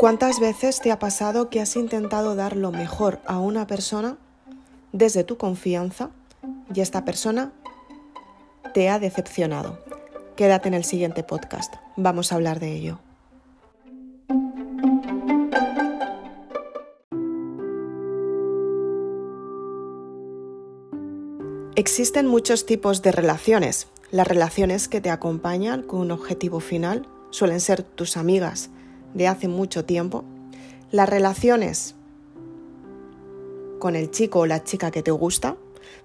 ¿Cuántas veces te ha pasado que has intentado dar lo mejor a una persona desde tu confianza y esta persona te ha decepcionado? Quédate en el siguiente podcast, vamos a hablar de ello. Existen muchos tipos de relaciones. Las relaciones que te acompañan con un objetivo final suelen ser tus amigas, de hace mucho tiempo, las relaciones con el chico o la chica que te gusta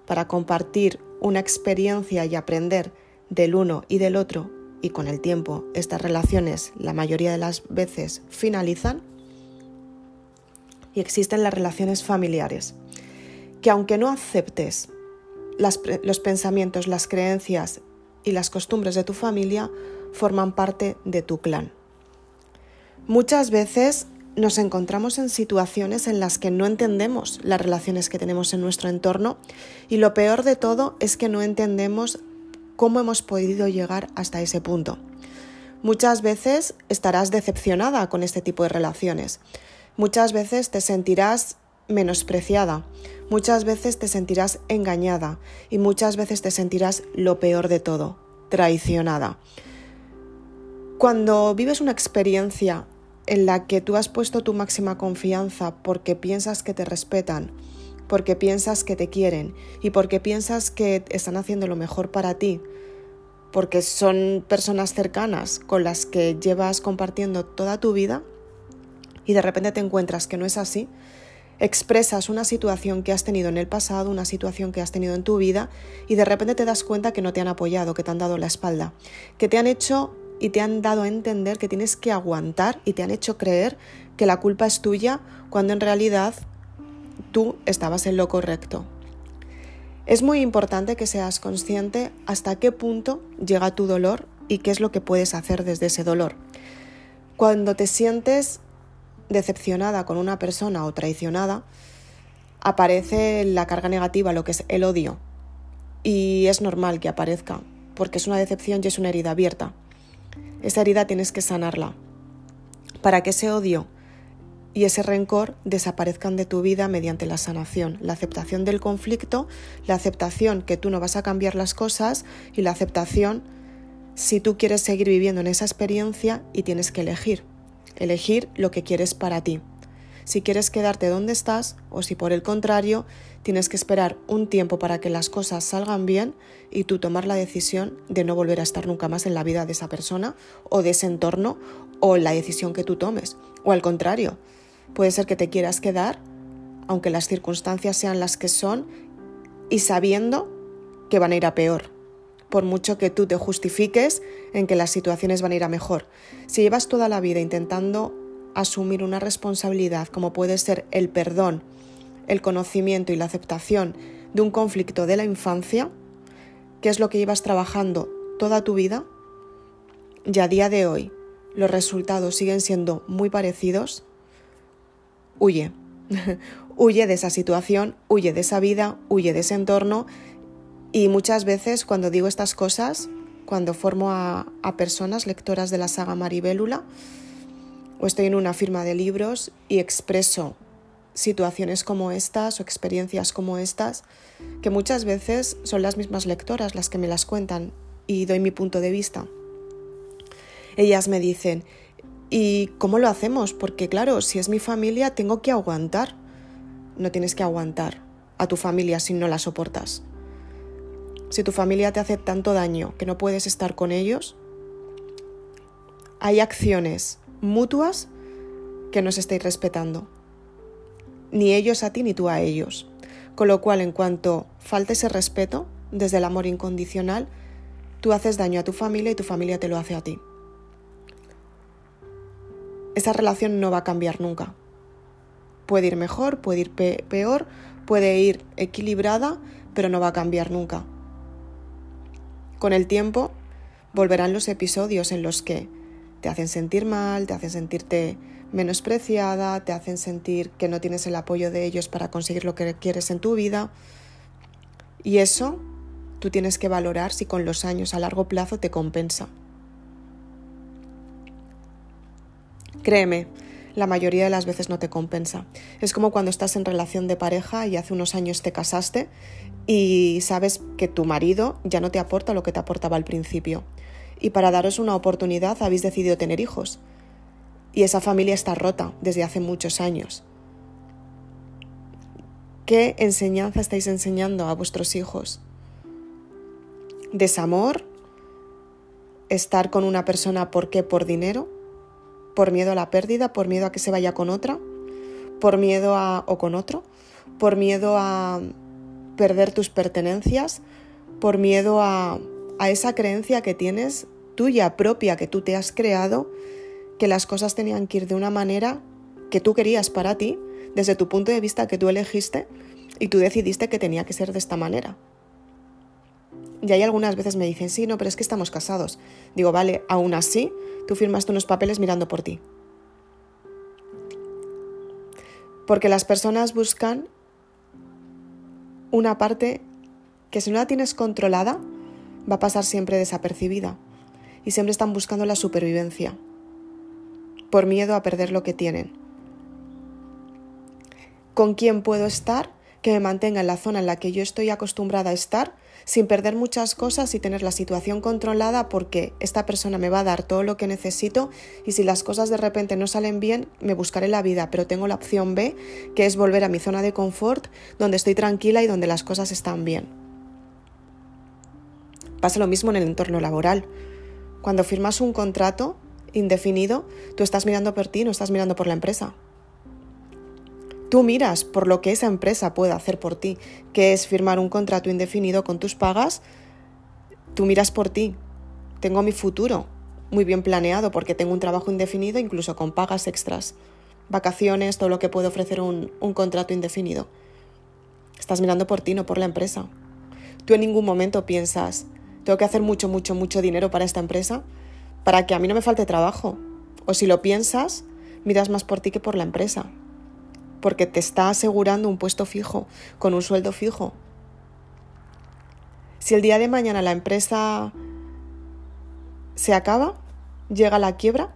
para compartir una experiencia y aprender del uno y del otro y con el tiempo estas relaciones la mayoría de las veces finalizan y existen las relaciones familiares que aunque no aceptes los pensamientos, las creencias y las costumbres de tu familia forman parte de tu clan. Muchas veces nos encontramos en situaciones en las que no entendemos las relaciones que tenemos en nuestro entorno y lo peor de todo es que no entendemos cómo hemos podido llegar hasta ese punto. Muchas veces estarás decepcionada con este tipo de relaciones. Muchas veces te sentirás menospreciada. Muchas veces te sentirás engañada y muchas veces te sentirás lo peor de todo, traicionada. Cuando vives una experiencia en la que tú has puesto tu máxima confianza porque piensas que te respetan, porque piensas que te quieren y porque piensas que están haciendo lo mejor para ti, porque son personas cercanas con las que llevas compartiendo toda tu vida y de repente te encuentras que no es así, expresas una situación que has tenido en el pasado, una situación que has tenido en tu vida y de repente te das cuenta que no te han apoyado, que te han dado la espalda, que te han hecho y te han dado a entender que tienes que aguantar y te han hecho creer que la culpa es tuya cuando en realidad tú estabas en lo correcto. Es muy importante que seas consciente hasta qué punto llega tu dolor y qué es lo que puedes hacer desde ese dolor. Cuando te sientes decepcionada con una persona o traicionada, aparece la carga negativa, lo que es el odio. Y es normal que aparezca, porque es una decepción y es una herida abierta. Esa herida tienes que sanarla para que ese odio y ese rencor desaparezcan de tu vida mediante la sanación, la aceptación del conflicto, la aceptación que tú no vas a cambiar las cosas y la aceptación si tú quieres seguir viviendo en esa experiencia y tienes que elegir, elegir lo que quieres para ti. Si quieres quedarte donde estás o si por el contrario tienes que esperar un tiempo para que las cosas salgan bien y tú tomar la decisión de no volver a estar nunca más en la vida de esa persona o de ese entorno o la decisión que tú tomes. O al contrario, puede ser que te quieras quedar aunque las circunstancias sean las que son y sabiendo que van a ir a peor por mucho que tú te justifiques en que las situaciones van a ir a mejor. Si llevas toda la vida intentando asumir una responsabilidad como puede ser el perdón, el conocimiento y la aceptación de un conflicto de la infancia, que es lo que llevas trabajando toda tu vida, y a día de hoy los resultados siguen siendo muy parecidos, huye. huye de esa situación, huye de esa vida, huye de ese entorno. Y muchas veces cuando digo estas cosas, cuando formo a, personas lectoras de la saga Maribélula, o estoy en una firma de libros y expreso situaciones como estas o experiencias como estas, que muchas veces son las mismas lectoras las que me las cuentan y doy mi punto de vista. Ellas me dicen, ¿y cómo lo hacemos? Porque claro, si es mi familia, tengo que aguantar. No tienes que aguantar a tu familia si no la soportas. Si tu familia te hace tanto daño que no puedes estar con ellos, hay acciones mutuas que no estáis respetando. Ni ellos a ti ni tú a ellos. Con lo cual, en cuanto falte ese respeto, desde el amor incondicional, tú haces daño a tu familia y tu familia te lo hace a ti. Esa relación no va a cambiar nunca. Puede ir mejor, puede ir peor, puede ir equilibrada, pero no va a cambiar nunca. Con el tiempo volverán los episodios en los que te hacen sentir mal, te hacen sentirte menospreciada, te hacen sentir que no tienes el apoyo de ellos para conseguir lo que quieres en tu vida. Y eso tú tienes que valorar si con los años a largo plazo te compensa. Créeme, la mayoría de las veces no te compensa. Es como cuando estás en relación de pareja y hace unos años te casaste y sabes que tu marido ya no te aporta lo que te aportaba al principio. Y para daros una oportunidad habéis decidido tener hijos. Y esa familia está rota desde hace muchos años. ¿Qué enseñanza estáis enseñando a vuestros hijos? ¿Desamor? ¿Estar con una persona por qué? ¿Por dinero? ¿Por miedo a la pérdida? ¿Por miedo a que se vaya con otra? ¿Por miedo a... o con otro? ¿Por miedo a perder tus pertenencias? ¿Por miedo a, a esa creencia que tienes tuya propia, que tú te has creado, que las cosas tenían que ir de una manera que tú querías para ti desde tu punto de vista que tú elegiste y tú decidiste que tenía que ser de esta manera. Y ahí algunas veces me dicen, sí, no, pero es que estamos casados. Digo, vale, aún así, tú firmaste unos papeles mirando por ti. Porque las personas buscan una parte que si no la tienes controlada, va a pasar siempre desapercibida. Y siempre están buscando la supervivencia, por miedo a perder lo que tienen con quién puedo estar que me mantenga en la zona en la que yo estoy acostumbrada a estar sin perder muchas cosas y tener la situación controlada porque esta persona me va a dar todo lo que necesito y si las cosas de repente no salen bien me buscaré la vida, pero tengo la opción B que es volver a mi zona de confort donde estoy tranquila y donde las cosas están bien. Pasa lo mismo en el entorno laboral. Cuando firmas un contrato indefinido, tú estás mirando por ti, no estás mirando por la empresa. Tú miras por lo que esa empresa puede hacer por ti, que es firmar un contrato indefinido con tus pagas. Tú miras por ti. Tengo mi futuro muy bien planeado porque tengo un trabajo indefinido, incluso con pagas extras, vacaciones, todo lo que puede ofrecer un, un contrato indefinido. Estás mirando por ti, no por la empresa. Tú en ningún momento piensas, tengo que hacer mucho, mucho, mucho dinero para esta empresa para que a mí no me falte trabajo. O si lo piensas, miras más por ti que por la empresa porque te está asegurando un puesto fijo, con un sueldo fijo. Si el día de mañana la empresa se acaba, llega la quiebra,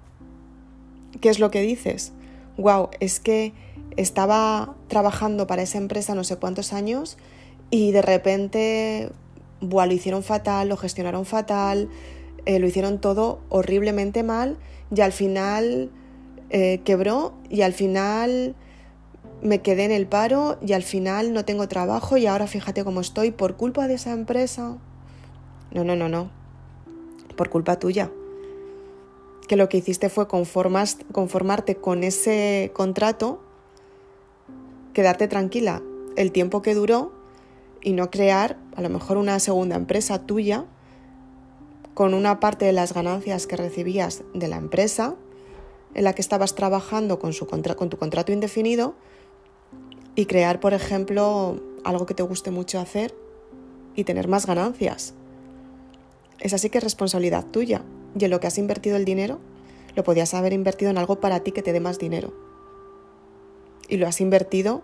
¿qué es lo que dices? Wow, es que estaba trabajando para esa empresa no sé cuántos años y de repente, buah, lo hicieron fatal, lo gestionaron fatal, eh, lo hicieron todo horriblemente mal y al final eh, quebró y al final me quedé en el paro y al final no tengo trabajo y ahora fíjate cómo estoy por culpa de esa empresa. No, no, no, no. Por culpa tuya. Que lo que hiciste fue conformarte con ese contrato, quedarte tranquila el tiempo que duró y no crear a lo mejor una segunda empresa tuya con una parte de las ganancias que recibías de la empresa en la que estabas trabajando con, su con tu contrato indefinido y crear, por ejemplo, algo que te guste mucho hacer y tener más ganancias. Es así que es responsabilidad tuya. Y en lo que has invertido el dinero, lo podías haber invertido en algo para ti que te dé más dinero. Y lo has invertido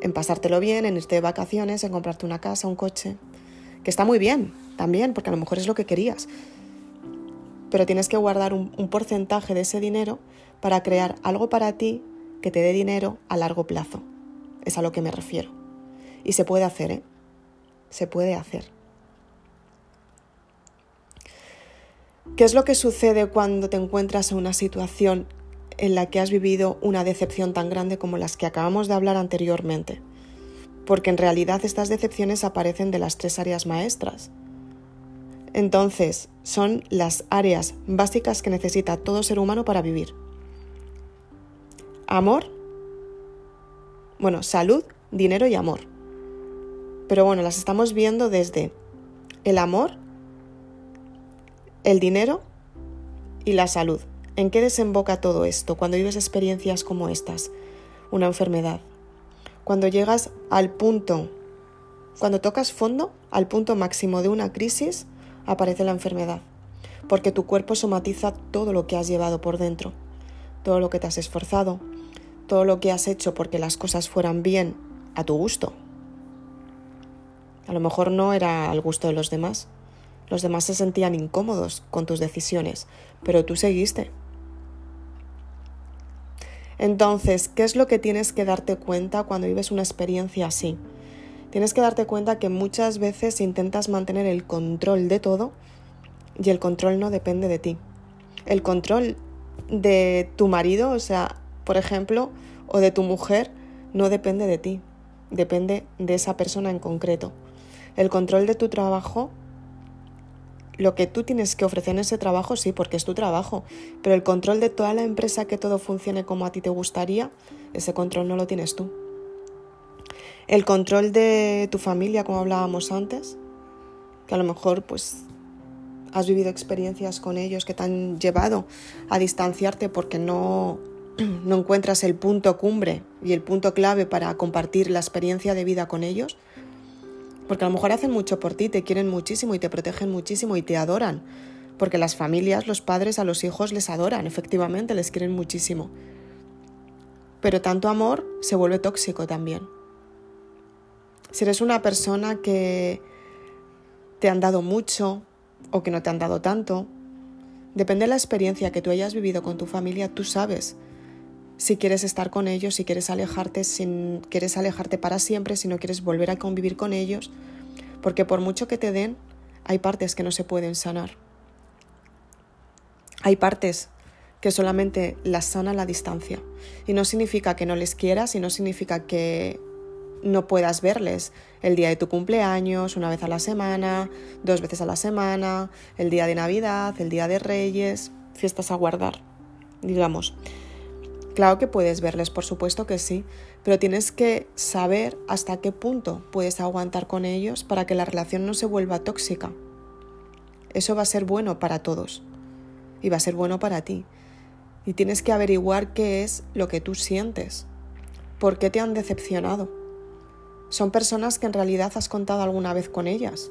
en pasártelo bien, en irte de vacaciones, en comprarte una casa, un coche. Que está muy bien también, porque a lo mejor es lo que querías. Pero tienes que guardar un, porcentaje de ese dinero para crear algo para ti que te dé dinero a largo plazo. Es a lo que me refiero. Y se puede hacer, ¿eh? Se puede hacer. ¿Qué es lo que sucede cuando te encuentras en una situación en la que has vivido una decepción tan grande como las que acabamos de hablar anteriormente? Porque en realidad estas decepciones aparecen de las tres áreas maestras. Entonces, son las áreas básicas que necesita todo ser humano para vivir. Amor, bueno, salud, dinero y amor. Pero bueno, las estamos viendo desde el amor, el dinero y la salud. ¿En qué desemboca todo esto cuando vives experiencias como estas? Una enfermedad. Cuando llegas al punto, cuando tocas fondo, al punto máximo de una crisis, aparece la enfermedad. Porque tu cuerpo somatiza todo lo que has llevado por dentro, todo lo que te has esforzado, todo lo que has hecho porque las cosas fueran bien a tu gusto. A lo mejor no era al gusto de los demás. Los demás se sentían incómodos con tus decisiones, pero tú seguiste. Entonces, ¿qué es lo que tienes que darte cuenta cuando vives una experiencia así? Tienes que darte cuenta que muchas veces intentas mantener el control de todo y el control no depende de ti. El control de tu marido, o sea, por ejemplo, o de tu mujer, no depende de ti, depende de esa persona en concreto. El control de tu trabajo, lo que tú tienes que ofrecer en ese trabajo, sí, porque es tu trabajo, pero el control de toda la empresa que todo funcione como a ti te gustaría, ese control no lo tienes tú. El control de tu familia, como hablábamos antes, que a lo mejor pues has vivido experiencias con ellos que te han llevado a distanciarte porque no, no encuentras el punto cumbre y el punto clave para compartir la experiencia de vida con ellos, porque a lo mejor hacen mucho por ti, te quieren muchísimo y te protegen muchísimo y te adoran, porque las familias, los padres a los hijos les adoran, efectivamente, les quieren muchísimo. Pero tanto amor se vuelve tóxico también. Si eres una persona que te han dado mucho, o que no te han dado tanto. Depende de la experiencia que tú hayas vivido con tu familia, tú sabes si quieres estar con ellos, si quieres alejarte, si quieres alejarte para siempre, si no quieres volver a convivir con ellos, porque por mucho que te den, hay partes que no se pueden sanar. Hay partes que solamente las sana la distancia. Y no significa que no les quieras y no significa que no puedas verles el día de tu cumpleaños, una vez a la semana, dos veces a la semana, el día de Navidad, el día de Reyes, fiestas a guardar, digamos. Claro que puedes verles, por supuesto que sí, pero tienes que saber hasta qué punto puedes aguantar con ellos para que la relación no se vuelva tóxica. Eso va a ser bueno para todos y va a ser bueno para ti. Y tienes que averiguar qué es lo que tú sientes, por qué te han decepcionado son personas que en realidad has contado alguna vez con ellas.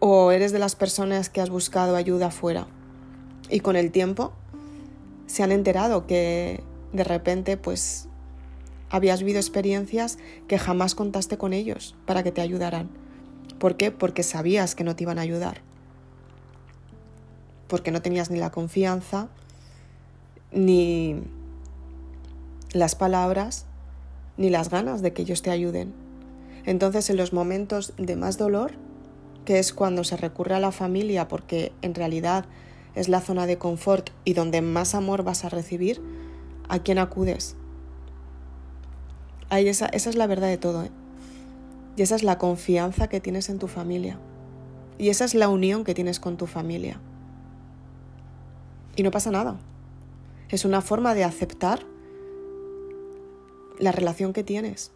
O eres de las personas que has buscado ayuda afuera. Y con el tiempo se han enterado que de repente pues habías vivido experiencias que jamás contaste con ellos para que te ayudaran. ¿Por qué? Porque sabías que no te iban a ayudar. Porque no tenías ni la confianza, ni las palabras, ni las ganas de que ellos te ayuden. Entonces en los momentos de más dolor, que es cuando se recurre a la familia porque en realidad es la zona de confort y donde más amor vas a recibir, ¿a quién acudes? Ahí esa, es la verdad de todo. ¿eh? Y esa es la confianza que tienes en tu familia. Y esa es la unión que tienes con tu familia. Y no pasa nada. Es una forma de aceptar la relación que tienes.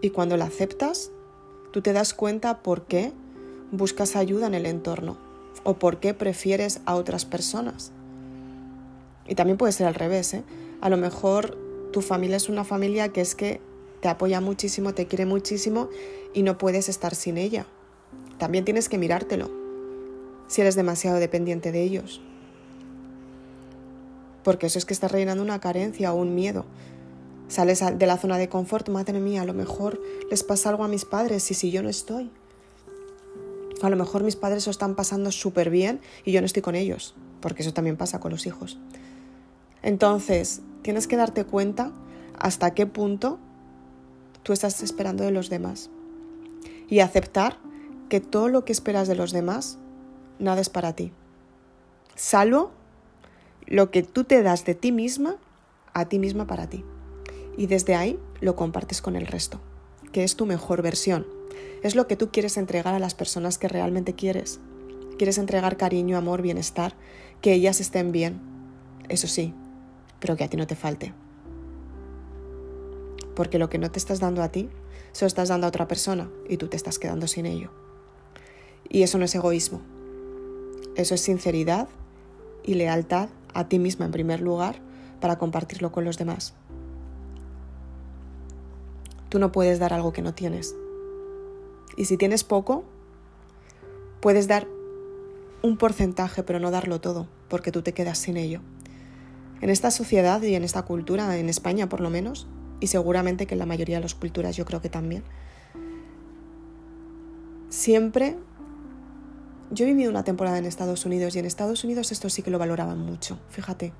Y cuando la aceptas, tú te das cuenta por qué buscas ayuda en el entorno o por qué prefieres a otras personas. Y también puede ser al revés. ¿eh? A lo mejor tu familia es una familia que es que te apoya muchísimo, te quiere muchísimo y no puedes estar sin ella. También tienes que mirártelo si eres demasiado dependiente de ellos. Porque eso es que estás rellenando una carencia o un miedo Sales de la zona de confort, madre mía, a lo mejor les pasa algo a mis padres y si yo no estoy. A lo mejor mis padres lo están pasando súper bien y yo no estoy con ellos, porque eso también pasa con los hijos. Entonces, tienes que darte cuenta hasta qué punto tú estás esperando de los demás y aceptar que todo lo que esperas de los demás, nada es para ti. Salvo lo que tú te das de ti misma a ti misma para ti y desde ahí lo compartes con el resto, que es tu mejor versión. Es lo que tú quieres entregar a las personas que realmente quieres. Quieres entregar cariño, amor, bienestar, que ellas estén bien, eso sí, pero que a ti no te falte. Porque lo que no te estás dando a ti, se lo estás dando a otra persona y tú te estás quedando sin ello. Y eso no es egoísmo. Eso es sinceridad y lealtad a ti misma en primer lugar para compartirlo con los demás. Tú no puedes dar algo que no tienes. Y si tienes poco, puedes dar un porcentaje, pero no darlo todo, porque tú te quedas sin ello. En esta sociedad y en esta cultura, en España por lo menos, y seguramente que en la mayoría de las culturas yo creo que también, siempre yo he vivido una temporada en Estados Unidos y en Estados Unidos esto sí que lo valoraban mucho, fíjate.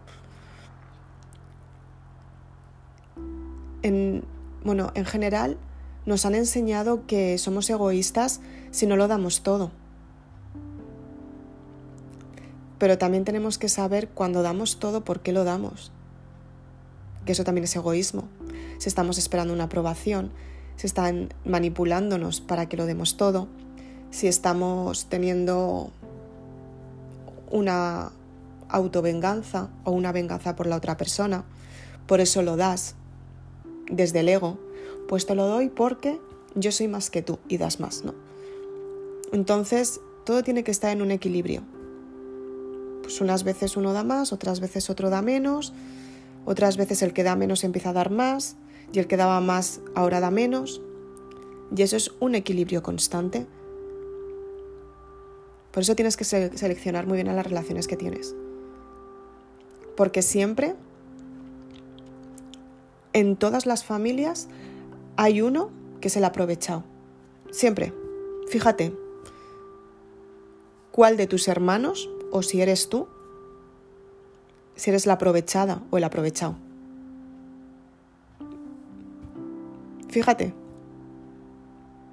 En, bueno, en general nos han enseñado que somos egoístas si no lo damos todo. Pero también tenemos que saber cuando damos todo por qué lo damos. Que eso también es egoísmo. Si estamos esperando una aprobación, si están manipulándonos para que lo demos todo, si estamos teniendo una autovenganza o una venganza por la otra persona, por eso lo das desde el ego, pues te lo doy porque yo soy más que tú y das más, ¿no? Entonces, todo tiene que estar en un equilibrio. Pues unas veces uno da más, otras veces otro da menos, otras veces el que da menos empieza a dar más y el que daba más ahora da menos. Y eso es un equilibrio constante. Por eso tienes que seleccionar muy bien a las relaciones que tienes. Porque siempre, en todas las familias, hay uno que se le ha aprovechado. Siempre. Fíjate, ¿cuál de tus hermanos, o si eres tú, si eres la aprovechada o el aprovechado? Fíjate,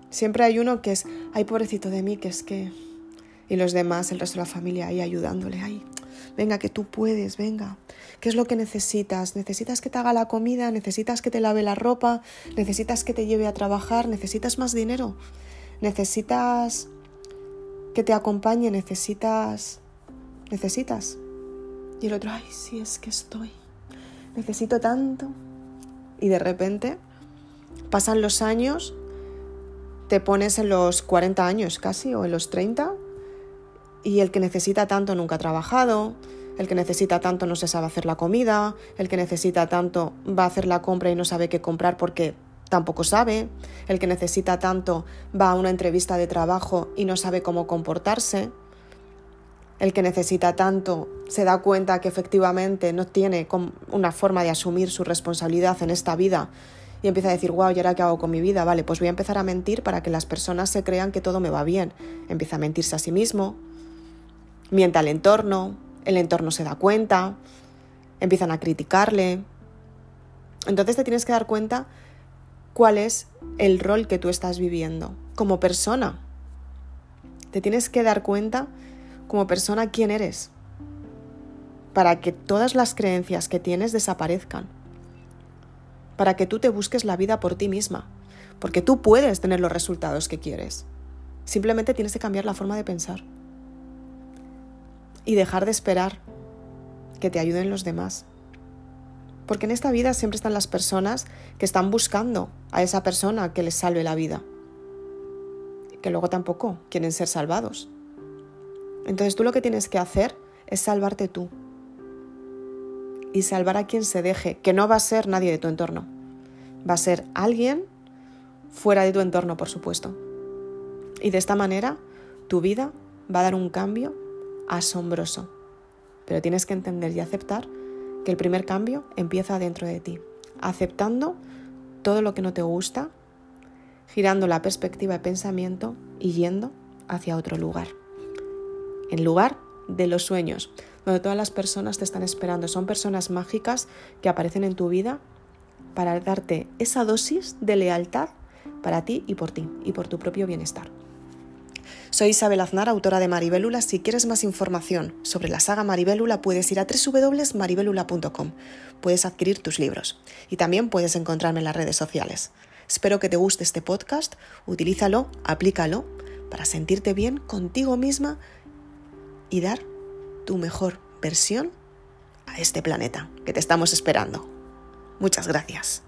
siempre hay uno que es, ay pobrecito de mí, que es que... Y los demás, el resto de la familia ahí ayudándole, ay, venga, que tú puedes, venga. ¿Qué es lo que necesitas? ¿Necesitas que te haga la comida? ¿Necesitas que te lave la ropa? ¿Necesitas que te lleve a trabajar? ¿Necesitas más dinero? ¿Necesitas que te acompañe? ¿Necesitas... ¿Necesitas? Y el otro, ay, sí, es que estoy. Necesito tanto. Y de repente pasan los años, te pones en los 40 años casi o en los 30 y el que necesita tanto nunca ha trabajado, el que necesita tanto no se sabe hacer la comida, el que necesita tanto va a hacer la compra y no sabe qué comprar porque tampoco sabe, el que necesita tanto va a una entrevista de trabajo y no sabe cómo comportarse, el que necesita tanto se da cuenta que efectivamente no tiene una forma de asumir su responsabilidad en esta vida y empieza a decir, wow, ¿y ahora qué hago con mi vida? Vale, pues voy a empezar a mentir para que las personas se crean que todo me va bien. Empieza a mentirse a sí mismo, miente al entorno, el entorno se da cuenta, empiezan a criticarle. Entonces te tienes que dar cuenta cuál es el rol que tú estás viviendo como persona. Te tienes que dar cuenta como persona quién eres para que todas las creencias que tienes desaparezcan. Para que tú te busques la vida por ti misma. Porque tú puedes tener los resultados que quieres. Simplemente tienes que cambiar la forma de pensar y dejar de esperar que te ayuden los demás. Porque en esta vida siempre están las personas que están buscando a esa persona que les salve la vida, que luego tampoco quieren ser salvados. Entonces tú lo que tienes que hacer es salvarte tú y salvar a quien se deje, que no va a ser nadie de tu entorno, va a ser alguien fuera de tu entorno, por supuesto. Y de esta manera tu vida va a dar un cambio asombroso. Pero tienes que entender y aceptar que el primer cambio empieza dentro de ti, aceptando todo lo que no te gusta, girando la perspectiva de pensamiento y yendo hacia otro lugar. En lugar de los sueños, donde todas las personas te están esperando. Son personas mágicas que aparecen en tu vida para darte esa dosis de lealtad para ti y por ti y por tu propio bienestar. Soy Isabel Aznar, autora de Maribélula. Si quieres más información sobre la saga Maribélula, puedes ir a www.maribélula.com. Puedes adquirir tus libros y también puedes encontrarme en las redes sociales. Espero que te guste este podcast, utilízalo, aplícalo para sentirte bien contigo misma y dar tu mejor versión a este planeta que te estamos esperando. Muchas gracias.